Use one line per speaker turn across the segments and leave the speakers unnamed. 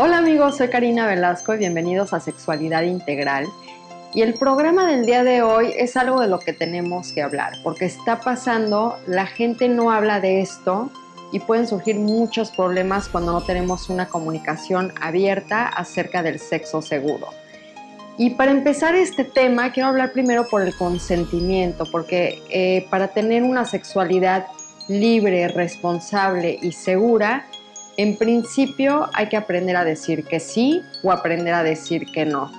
Hola amigos, soy Karina Velasco y bienvenidos a Sexualidad Integral. Y el programa del día de hoy es algo de lo que tenemos que hablar, porque está pasando, la gente no habla de esto y pueden surgir muchos problemas cuando no tenemos una comunicación abierta acerca del sexo seguro. Y para empezar este tema, quiero hablar primero por el consentimiento, porque eh, para tener una sexualidad libre, responsable y segura, en principio hay que aprender a decir que sí o aprender a decir que no.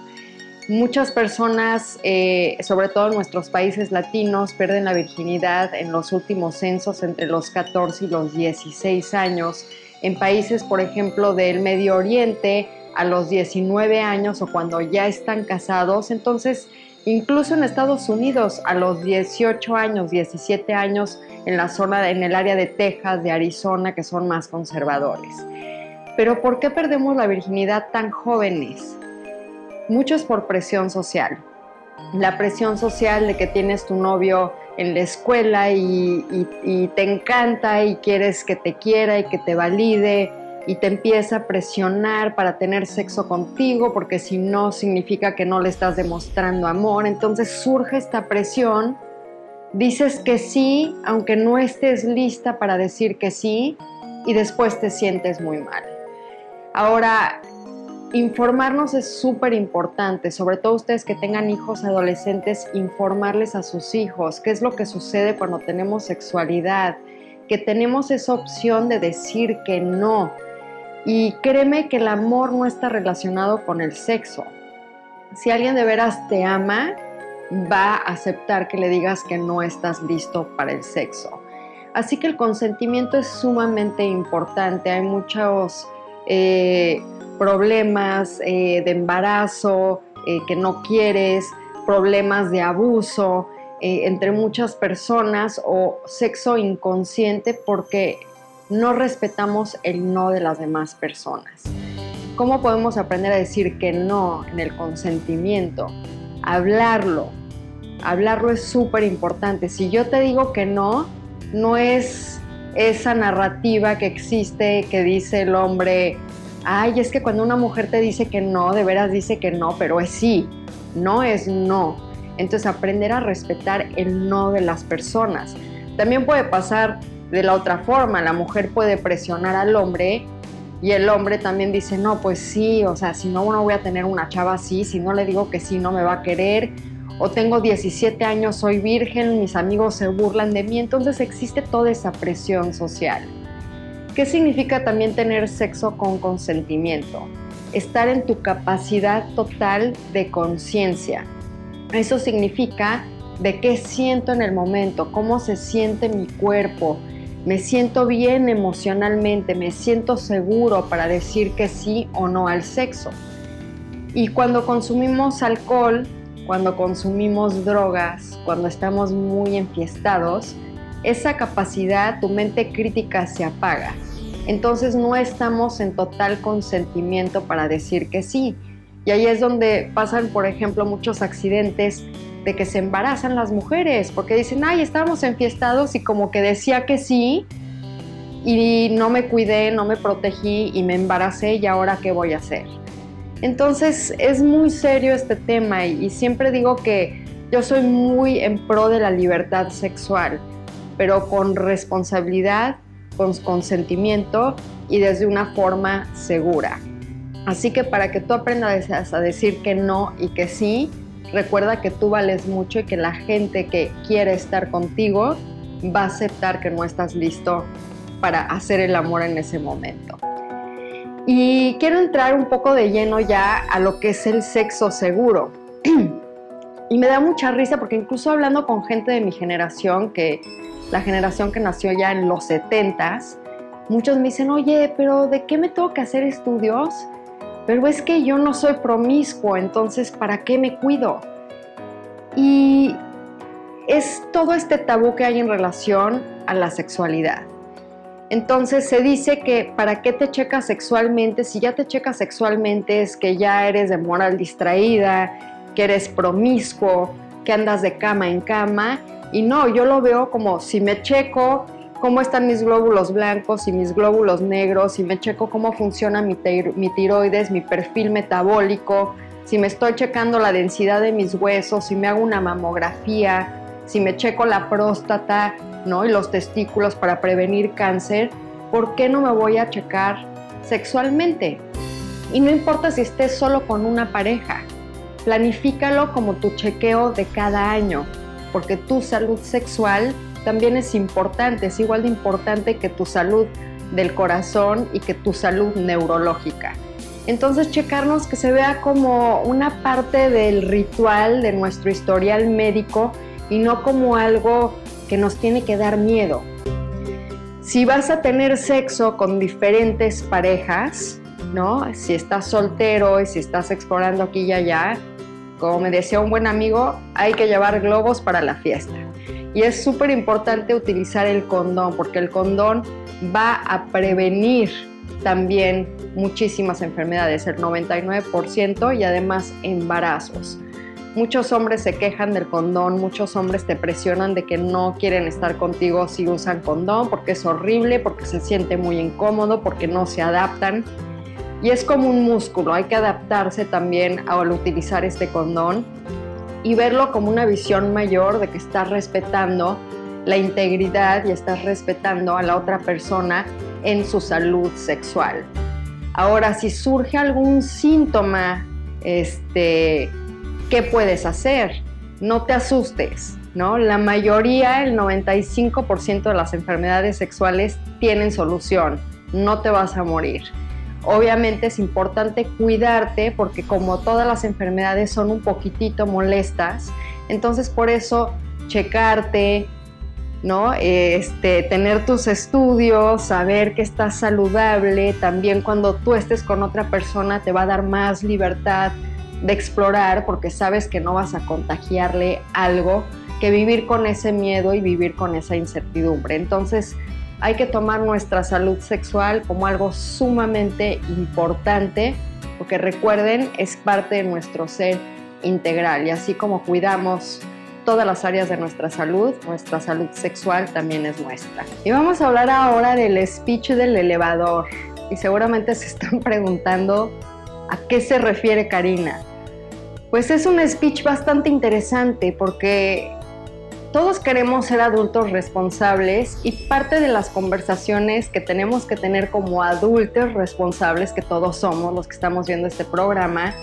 Muchas personas, eh, sobre todo en nuestros países latinos, pierden la virginidad en los últimos censos entre los 14 y los 16 años. En países, por ejemplo, del Medio Oriente, a los 19 años o cuando ya están casados. Entonces, incluso en Estados Unidos, a los 18 años, 17 años, en la zona, en el área de Texas, de Arizona, que son más conservadores. Pero ¿por qué perdemos la virginidad tan jóvenes? Mucho es por presión social. La presión social de que tienes tu novio en la escuela y, y te encanta y quieres que te quiera y que te valide y te empieza a presionar para tener sexo contigo, porque si no significa que no le estás demostrando amor. Entonces surge esta presión, dices que sí, aunque no estés lista para decir que sí, y después te sientes muy mal. Ahora, informarnos es súper importante, sobre todo ustedes que tengan hijos adolescentes, informarles a sus hijos qué es lo que sucede cuando tenemos sexualidad, que tenemos esa opción de decir que no, y créeme que el amor no está relacionado con el sexo. Si alguien de veras te ama, va a aceptar que le digas que no estás listo para el sexo. Así que el consentimiento es sumamente importante. Hay muchos eh, problemas eh, de embarazo eh, que no quieres, problemas de abuso entre muchas personas o sexo inconsciente porque no respetamos el no de las demás personas. ¿Cómo podemos aprender a decir que no en el consentimiento? Hablarlo. Hablarlo es súper importante. Si yo te digo que no, no es esa narrativa que existe que dice el hombre, ay, es que cuando una mujer te dice que no, de veras dice que no, pero es sí, no es no. Entonces aprender a respetar el no de las personas. También puede pasar de la otra forma, la mujer puede presionar al hombre y el hombre también dice, no, pues sí, o sea, si no, no voy a tener una chava así, si no le digo que sí, no me va a querer, o tengo 17 años, soy virgen, mis amigos se burlan de mí, entonces existe toda esa presión social. ¿Qué significa también tener sexo con consentimiento? Estar en tu capacidad total de conciencia. Eso significa de qué siento en el momento, cómo se siente mi cuerpo, me siento bien emocionalmente, me siento seguro para decir que sí o no al sexo. Y cuando consumimos alcohol, cuando consumimos drogas, cuando estamos muy enfiestados, esa capacidad, tu mente crítica se apaga. Entonces no estamos en total consentimiento para decir que sí. Y ahí es donde pasan, por ejemplo, muchos accidentes de que se embarazan las mujeres, porque dicen, ay, estábamos enfiestados y como que decía que sí, y no me cuidé, no me protegí y me embaracé y ahora qué voy a hacer. Entonces es muy serio este tema y, siempre digo que yo soy muy en pro de la libertad sexual, pero con responsabilidad, con consentimiento y desde una forma segura. Así que para que tú aprendas a decir que no y que sí, Recuerda que tú vales mucho y que la gente que quiere estar contigo va a aceptar que no estás listo para hacer el amor en ese momento. Y quiero entrar un poco de lleno ya a lo que es el sexo seguro. y me da mucha risa porque incluso hablando con gente de mi generación, que la generación que nació ya en los 70s, muchos me dicen, oye, pero ¿de qué me tengo que hacer estudios? pero es que yo no soy promiscuo, entonces ¿para qué me cuido? Y es todo este tabú que hay en relación a la sexualidad. Entonces se dice que para qué te checas sexualmente, si ya te checas sexualmente es que ya eres de moral distraída, que eres promiscuo, que andas de cama en cama. Y no, yo lo veo como si me checo cómo están mis glóbulos blancos y mis glóbulos negros, si me checo cómo funciona mi, tiroides, mi perfil metabólico, si me estoy checando la densidad de mis huesos, si me hago una mamografía, si me checo la próstata ¿no? y los testículos para prevenir cáncer, ¿por qué no me voy a checar sexualmente? Y no importa si estés solo con una pareja, planifícalo como tu chequeo de cada año, porque tu salud sexual también es importante, es igual de importante que tu salud del corazón y que tu salud neurológica. Entonces checarnos que se vea como una parte del ritual de nuestro historial médico y no como algo que nos tiene que dar miedo. Si vas a tener sexo con diferentes parejas, ¿no? Si estás soltero y si estás explorando aquí y allá, como me decía un buen amigo, hay que llevar globos para la fiesta. Y es súper importante utilizar el condón porque el condón va a prevenir también muchísimas enfermedades, el 99% y además embarazos. Muchos hombres se quejan del condón, muchos hombres te presionan de que no quieren estar contigo si usan condón porque es horrible, porque se siente muy incómodo, porque no se adaptan. Y es como un músculo, hay que adaptarse también al utilizar este condón y verlo como una visión mayor de que estás respetando la integridad y estás respetando a la otra persona en su salud sexual. Ahora, si surge algún síntoma este, ¿qué puedes hacer? No te asustes, ¿no? La mayoría, el 95% de las enfermedades sexuales tienen solución, no te vas a morir. Obviamente es importante cuidarte porque como todas las enfermedades son un poquitito molestas, entonces por eso checarte, ¿no? Este, tener tus estudios, saber que estás saludable, también cuando tú estés con otra persona te va a dar más libertad de explorar porque sabes que no vas a contagiarle algo que vivir con ese miedo y vivir con esa incertidumbre. Entonces hay que tomar nuestra salud sexual como algo sumamente importante porque recuerden es parte de nuestro ser integral y así como cuidamos todas las áreas de nuestra salud, nuestra salud sexual también es nuestra. Y vamos a hablar ahora del speech del elevador y seguramente se están preguntando a qué se refiere Karina. Pues es un speech bastante interesante porque todos queremos ser adultos responsables y parte de las conversaciones que tenemos que tener como adultos responsables, que todos somos los que estamos viendo este programa,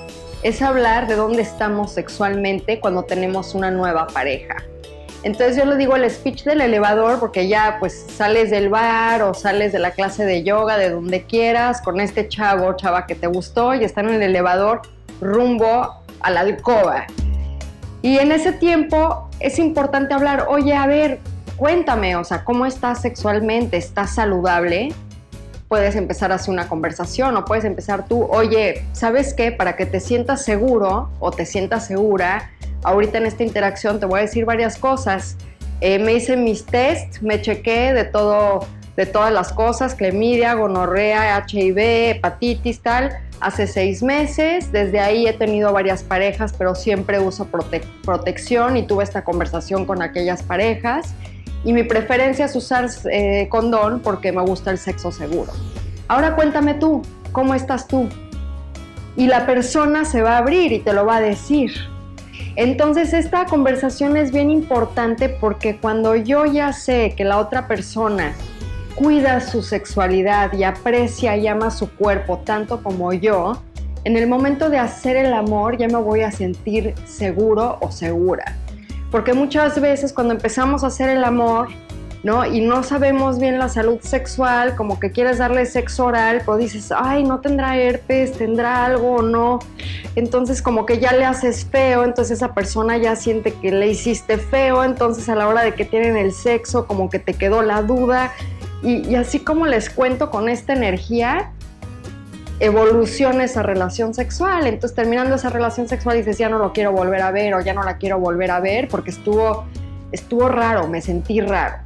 es hablar de dónde estamos sexualmente cuando tenemos una nueva pareja. Entonces yo le digo el speech del elevador porque ya pues sales del bar o sales de la clase de yoga, de donde quieras, con este chavo chava que te gustó y están en el elevador rumbo a la alcoba. Y en ese tiempo es importante hablar, oye, a ver, cuéntame, o sea, ¿cómo estás sexualmente? ¿Estás saludable? Puedes empezar a hacer una conversación o puedes empezar tú, oye, ¿sabes qué? Para que te sientas seguro o te sientas segura, ahorita en esta interacción te voy a decir varias cosas. Eh, me hice mis test, me chequé de todo, de todas las cosas, clamidia, gonorrea, HIV, hepatitis, tal hace seis meses. Desde ahí he tenido varias parejas, pero siempre uso protección y tuve esta conversación con aquellas parejas. Y mi preferencia es usar eh, condón porque me gusta el sexo seguro. Ahora cuéntame tú, ¿cómo estás tú? Y la persona se va a abrir y te lo va a decir. Entonces esta conversación es bien importante porque cuando yo ya sé que la otra persona cuida su sexualidad y aprecia y ama su cuerpo tanto como yo, en el momento de hacer el amor ya me voy a sentir seguro o segura. Porque muchas veces cuando empezamos a hacer el amor, ¿no? Y no sabemos bien la salud sexual, como que quieres darle sexo oral, pero dices, ay, no tendrá herpes, tendrá algo o no. Entonces como que ya le haces feo, entonces esa persona ya siente que le hiciste feo, entonces a la hora de que tienen el sexo como que te quedó la duda y, así como les cuento con esta energía, evoluciona esa relación sexual. Entonces, terminando esa relación sexual, dices, ya no lo quiero volver a ver o ya no la quiero volver a ver porque estuvo, estuvo raro, me sentí raro.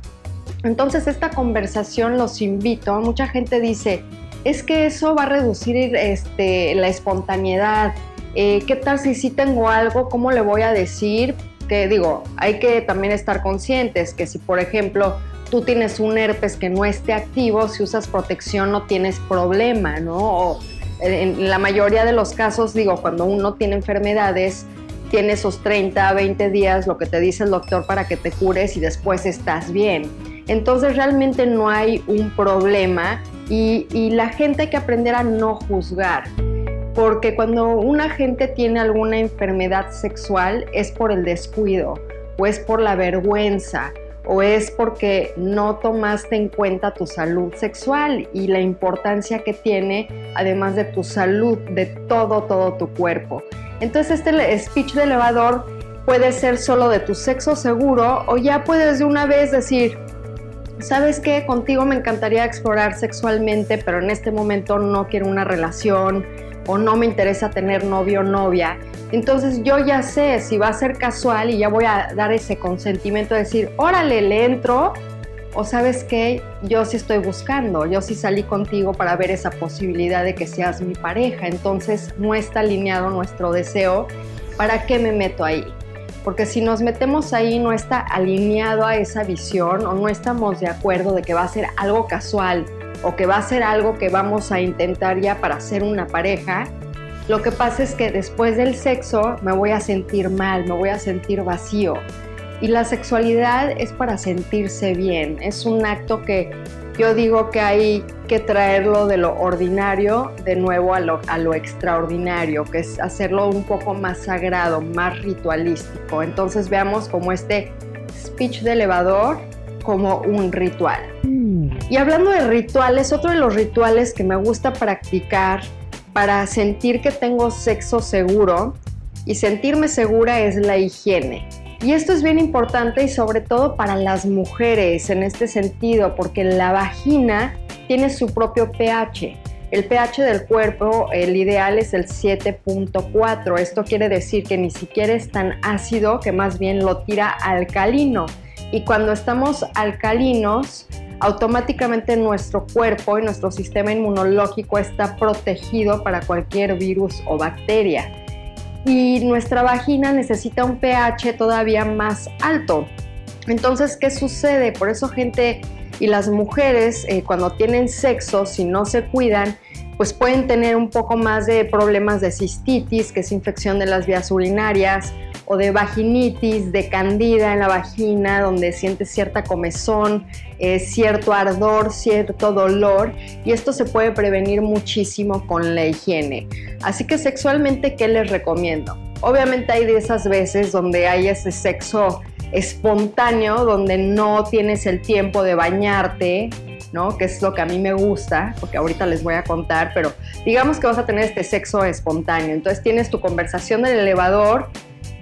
Entonces, esta conversación los invito. Mucha gente dice, es que eso va a reducir este, la espontaneidad. Eh, ¿Qué tal si sí tengo algo? ¿Cómo le voy a decir? Que digo, hay que también estar conscientes que si, por ejemplo, tú tienes un herpes que no esté activo, si usas protección no tienes problema, ¿no? O en la mayoría de los casos, digo, cuando uno tiene enfermedades, tiene esos 30, 20 días, lo que te dice el doctor para que te cures y después estás bien. Entonces realmente no hay un problema y, y la gente hay que aprender a no juzgar porque cuando una gente tiene alguna enfermedad sexual es por el descuido o es por la vergüenza o es porque no tomaste en cuenta tu salud sexual y la importancia que tiene además de tu salud, de todo, todo tu cuerpo. Entonces este speech de elevador puede ser solo de tu sexo seguro o ya puedes de una vez decir, ¿sabes qué? Contigo me encantaría explorar sexualmente, pero en este momento no quiero una relación o no me interesa tener novio o novia. Entonces yo ya sé si va a ser casual y ya voy a dar ese consentimiento de decir, órale, le entro. O sabes qué, yo sí estoy buscando, yo sí salí contigo para ver esa posibilidad de que seas mi pareja. Entonces no está alineado nuestro deseo. ¿Para qué me meto ahí? Porque si nos metemos ahí no está alineado a esa visión o no estamos de acuerdo de que va a ser algo casual o que va a ser algo que vamos a intentar ya para ser una pareja, lo que pasa es que después del sexo me voy a sentir mal, me voy a sentir vacío. Y la sexualidad es para sentirse bien, es un acto que yo digo que hay que traerlo de lo ordinario de nuevo a lo, a lo extraordinario, que es hacerlo un poco más sagrado, más ritualístico. Entonces veamos como este speech de elevador como un ritual. Y hablando de rituales, otro de los rituales que me gusta practicar para sentir que tengo sexo seguro y sentirme segura es la higiene. Y esto es bien importante y sobre todo para las mujeres en este sentido, porque la vagina tiene su propio pH. El pH del cuerpo, el ideal es el 7.4. Esto quiere decir que ni siquiera es tan ácido, que más bien lo tira alcalino. Y cuando estamos alcalinos, automáticamente nuestro cuerpo y nuestro sistema inmunológico está protegido para cualquier virus o bacteria. Y nuestra vagina necesita un pH todavía más alto. Entonces, ¿qué sucede? Por eso gente y las mujeres eh, cuando tienen sexo, si no se cuidan, pues pueden tener un poco más de problemas de cistitis, que es infección de las vías urinarias, o de vaginitis, de candida en la vagina, donde sientes cierta comezón, eh, cierto ardor, cierto dolor, y esto se puede prevenir muchísimo con la higiene. Así que sexualmente, ¿qué les recomiendo? Obviamente hay de esas veces donde hay ese sexo espontáneo, donde no tienes el tiempo de bañarte, ¿no? Que es lo que a mí me gusta, porque ahorita les voy a contar, pero digamos que vas a tener este sexo espontáneo. Entonces tienes tu conversación del elevador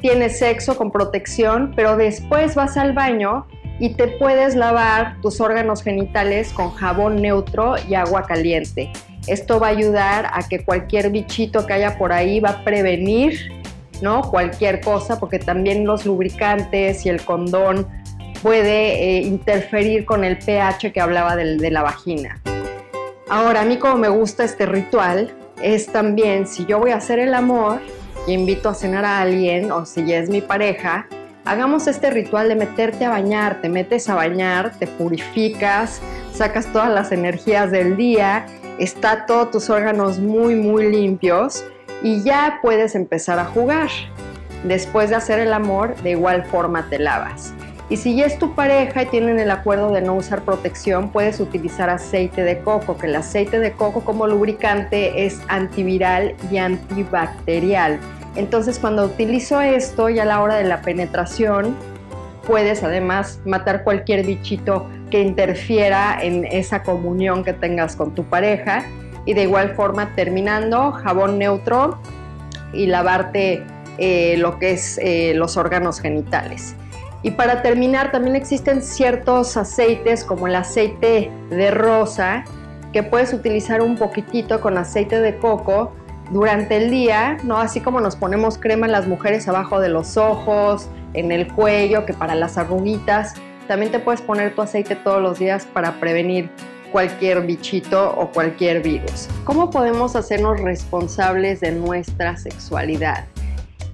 tienes sexo con protección, pero después vas al baño y te puedes lavar tus órganos genitales con jabón neutro y agua caliente. Esto va a ayudar a que cualquier bichito que haya por ahí va a prevenir, ¿no? Cualquier cosa, porque también los lubricantes y el condón puede eh, interferir con el pH que hablaba de la vagina. Ahora, a mí como me gusta este ritual, es también si yo voy a hacer el amor, invito a cenar a alguien o si ya es mi pareja, hagamos este ritual de meterte a bañar, te metes a bañar, te purificas, sacas todas las energías del día, está todos tus órganos muy muy limpios y ya puedes empezar a jugar. Después de hacer el amor, de igual forma te lavas. Y si ya es tu pareja y tienen el acuerdo de no usar protección, puedes utilizar aceite de coco, que el aceite de coco como lubricante es antiviral y antibacterial. Entonces cuando utilizo esto ya a la hora de la penetración, puedes además matar cualquier bichito que interfiera en esa comunión que tengas con tu pareja. Y de igual forma terminando, jabón neutro y lavarte eh, lo que es eh, los órganos genitales. Y para terminar, también existen ciertos aceites como el aceite de rosa, que puedes utilizar un poquitito con aceite de coco durante el día, ¿no? Así como nos ponemos crema en las mujeres abajo de los ojos, en el cuello, que para las arruguitas, también te puedes poner tu aceite todos los días para prevenir cualquier bichito o cualquier virus. ¿Cómo podemos hacernos responsables de nuestra sexualidad?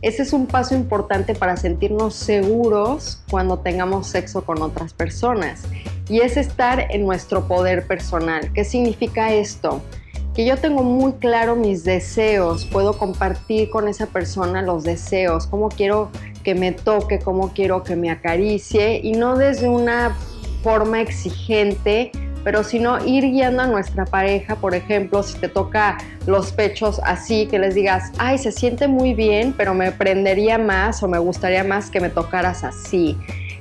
Ese es un paso importante para sentirnos seguros cuando tengamos sexo con otras personas. y es estar en nuestro poder personal. ¿Qué significa esto? Que yo tengo muy claro mis deseos, puedo compartir con esa persona los deseos, cómo quiero que me toque, cómo quiero que me acaricie y no desde una forma exigente pero sino ir guiando a nuestra pareja, por ejemplo, si te toca los pechos así, que les digas, ay, se siente muy bien, pero me prendería más o me gustaría más que me tocaras así.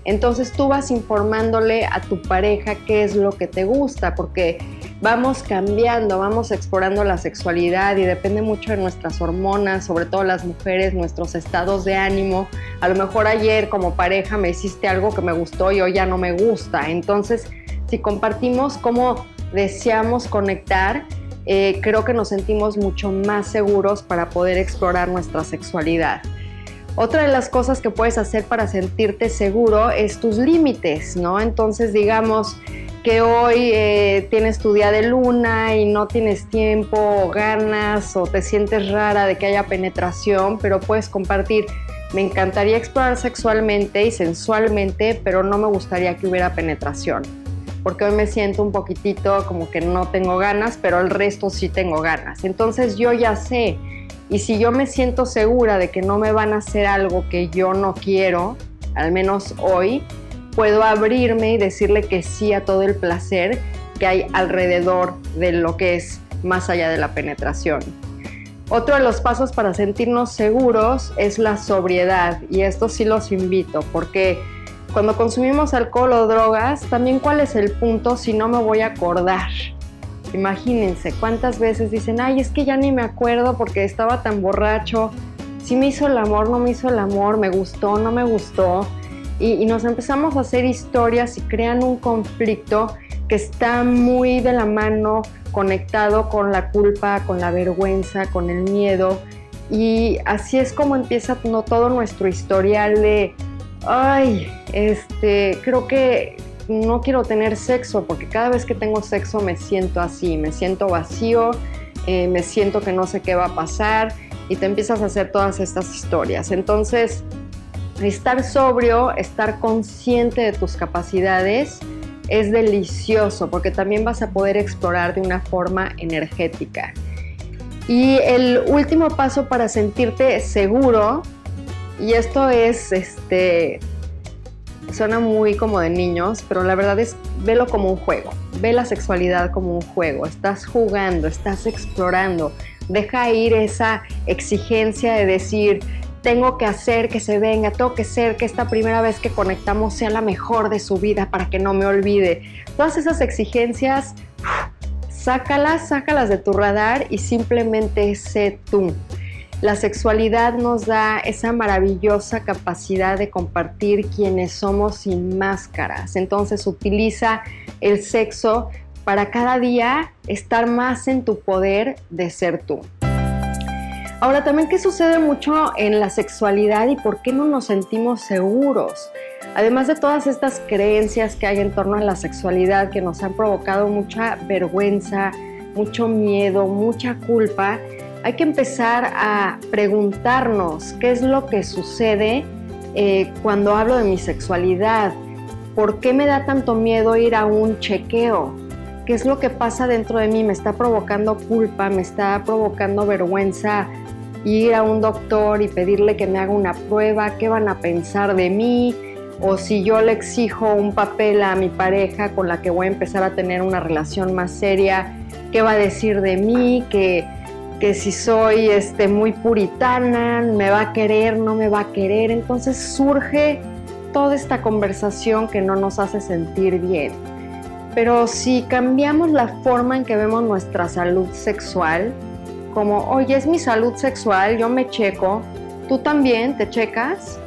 Entonces tú vas informándole a tu pareja qué es lo que te gusta, porque vamos cambiando, vamos explorando la sexualidad y depende mucho de nuestras hormonas, sobre todo las mujeres, nuestros estados de ánimo. A lo mejor ayer como pareja me hiciste algo que me gustó y hoy ya no me gusta. Entonces si compartimos cómo deseamos conectar, eh, creo que nos sentimos mucho más seguros para poder explorar nuestra sexualidad. Otra de las cosas que puedes hacer para sentirte seguro es tus límites, ¿no? Entonces, digamos que hoy eh, tienes tu día de luna y no tienes tiempo ganas o te sientes rara de que haya penetración, pero puedes compartir. Me encantaría explorar sexualmente y sensualmente, pero no me gustaría que hubiera penetración porque hoy me siento un poquitito como que no tengo ganas, pero el resto sí tengo ganas. Entonces yo ya sé, y si yo me siento segura de que no me van a hacer algo que yo no quiero, al menos hoy, puedo abrirme y decirle que sí a todo el placer que hay alrededor de lo que es más allá de la penetración. Otro de los pasos para sentirnos seguros es la sobriedad y esto sí los invito porque cuando consumimos alcohol o drogas, también cuál es el punto si no me voy a acordar. Imagínense cuántas veces dicen, ay, es que ya ni me acuerdo porque estaba tan borracho, si me hizo el amor, no me hizo el amor, me gustó, no me gustó. Y, y nos empezamos a hacer historias y crean un conflicto que está muy de la mano, conectado con la culpa, con la vergüenza, con el miedo. Y así es como empieza no, todo nuestro historial de ay, este, creo que no quiero tener sexo porque cada vez que tengo sexo me siento así, me siento vacío, eh, me siento que no sé qué va a pasar y te empiezas a hacer todas estas historias. Entonces, estar sobrio, estar consciente de tus capacidades es delicioso porque también vas a poder explorar de una forma energética. Y el último paso para sentirte seguro y esto es, este, suena muy como de niños, pero la verdad es, velo como un juego. Ve la sexualidad como un juego. Estás jugando, estás explorando. Deja ir esa exigencia de decir, tengo que hacer que se venga, tengo que ser que esta primera vez que conectamos sea la mejor de su vida para que no me olvide. Todas esas exigencias, sácalas, sácalas de tu radar y simplemente sé tú. La sexualidad nos da esa maravillosa capacidad de compartir quienes somos sin máscaras. Entonces utiliza el sexo para cada día estar más en tu poder de ser tú. Ahora también qué sucede mucho en la sexualidad y por qué no nos sentimos seguros. Además de todas estas creencias que hay en torno a la sexualidad que nos han provocado mucha vergüenza, mucho miedo, mucha culpa, hay que empezar a preguntarnos qué es lo que sucede eh, cuando hablo de mi sexualidad. ¿Por qué me da tanto miedo ir a un chequeo? ¿Qué es lo que pasa dentro de mí? ¿Me está provocando culpa? ¿Me está provocando vergüenza ir a un doctor y pedirle que me haga una prueba? ¿Qué van a pensar de mí? O si yo le exijo un papel a mi pareja con la que voy a empezar a tener una relación más seria, ¿qué va a decir de mí? Que que si soy este, muy puritana, me va a querer, no me va a querer. Entonces surge toda esta conversación que no nos hace sentir bien. Pero si cambiamos la forma en que vemos nuestra salud sexual, como, oye, es mi salud sexual, yo me checo, tú también te checas,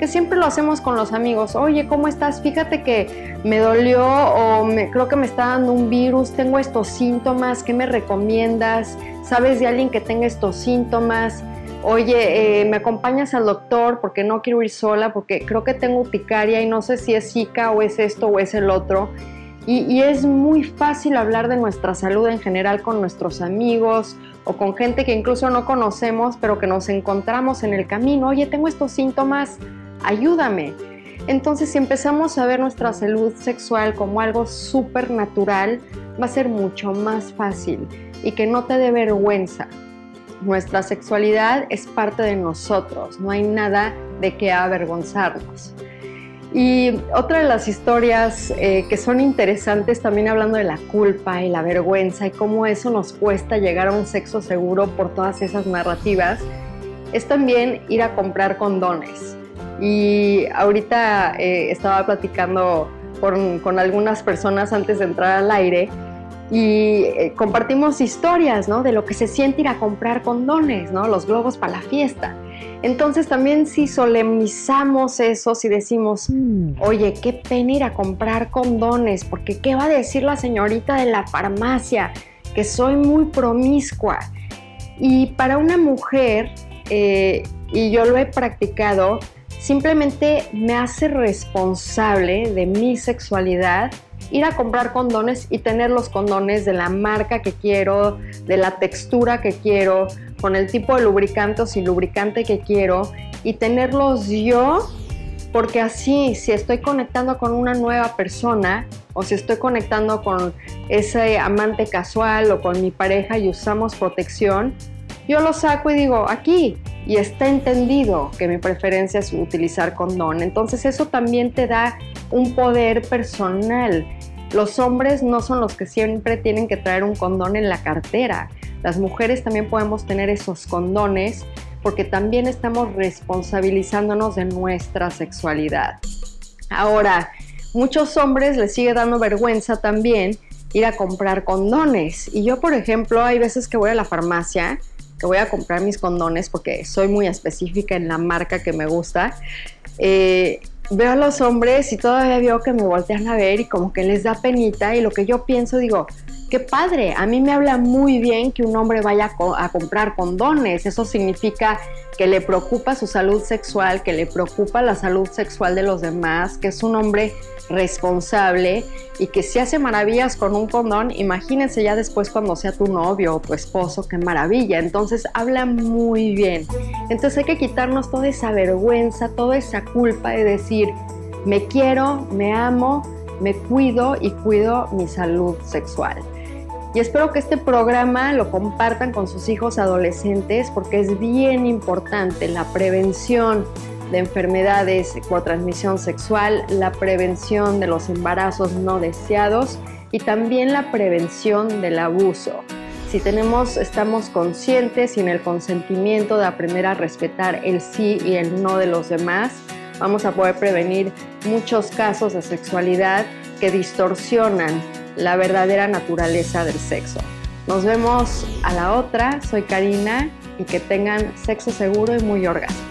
que siempre lo hacemos con los amigos. Oye, ¿cómo estás? Fíjate que me dolió o me, creo que me está dando un virus, tengo estos síntomas, ¿qué me recomiendas? ¿Sabes de alguien que tenga estos síntomas? Oye, eh, ¿me acompañas al doctor porque no quiero ir sola? Porque creo que tengo urticaria y no sé si es Zika o es esto o es el otro. Y, es muy fácil hablar de nuestra salud en general con nuestros amigos o con gente que incluso no conocemos, pero que nos encontramos en el camino. Oye, tengo estos síntomas, ayúdame. Entonces, si empezamos a ver nuestra salud sexual como algo súper natural, va a ser mucho más fácil y que no te dé vergüenza. Nuestra sexualidad es parte de nosotros, no hay nada de qué avergonzarnos. Y otra de las historias eh, que son interesantes, también hablando de la culpa y la vergüenza y cómo eso nos cuesta llegar a un sexo seguro por todas esas narrativas, es también ir a comprar condones. Y ahorita eh, estaba platicando con, con, algunas personas antes de entrar al aire y eh, compartimos historias, ¿no? De lo que se siente ir a comprar condones, ¿no? Los globos para la fiesta. Entonces también si solemnizamos eso, si decimos, mm. oye, qué pena ir a comprar condones, porque ¿qué va a decir la señorita de la farmacia? Que soy muy promiscua. Y para una mujer, eh, y yo lo he practicado, simplemente me hace responsable de mi sexualidad ir a comprar condones y tener los condones de la marca que quiero, de la textura que quiero, con el tipo de lubricante o sin lubricante que quiero y tenerlos yo, porque así si estoy conectando con una nueva persona o si estoy conectando con ese amante casual o con mi pareja y usamos protección, yo lo saco y digo, aquí, y está entendido que mi preferencia es utilizar condón. Entonces eso también te da un poder personal. Los hombres no son los que siempre tienen que traer un condón en la cartera. Las mujeres también podemos tener esos condones porque también estamos responsabilizándonos de nuestra sexualidad. Ahora, muchos hombres les sigue dando vergüenza también ir a comprar condones. Y yo, por ejemplo, hay veces que voy a la farmacia que voy a comprar mis condones porque soy muy específica en la marca que me gusta, eh, veo a los hombres y todavía veo que me voltean a ver y como que les da penita y lo que yo pienso digo, qué padre, a mí me habla muy bien que un hombre vaya a, comprar condones, eso significa que le preocupa su salud sexual, que le preocupa la salud sexual de los demás, que es un hombre responsable y que si hace maravillas con un condón, imagínense ya después cuando sea tu novio o tu esposo, qué maravilla. Entonces habla muy bien. Entonces hay que quitarnos toda esa vergüenza, toda esa culpa de decir, me quiero, me amo, me cuido y cuido mi salud sexual. Y espero que este programa lo compartan con sus hijos adolescentes porque es bien importante la prevención de enfermedades por transmisión sexual, la prevención de los embarazos no deseados y también la prevención del abuso. Si tenemos, estamos conscientes y en el consentimiento de aprender a respetar el sí y el no de los demás, vamos a poder prevenir muchos casos de sexualidad que distorsionan la verdadera naturaleza del sexo. Nos vemos a la otra, soy Karina y que tengan sexo seguro y muy orgánico.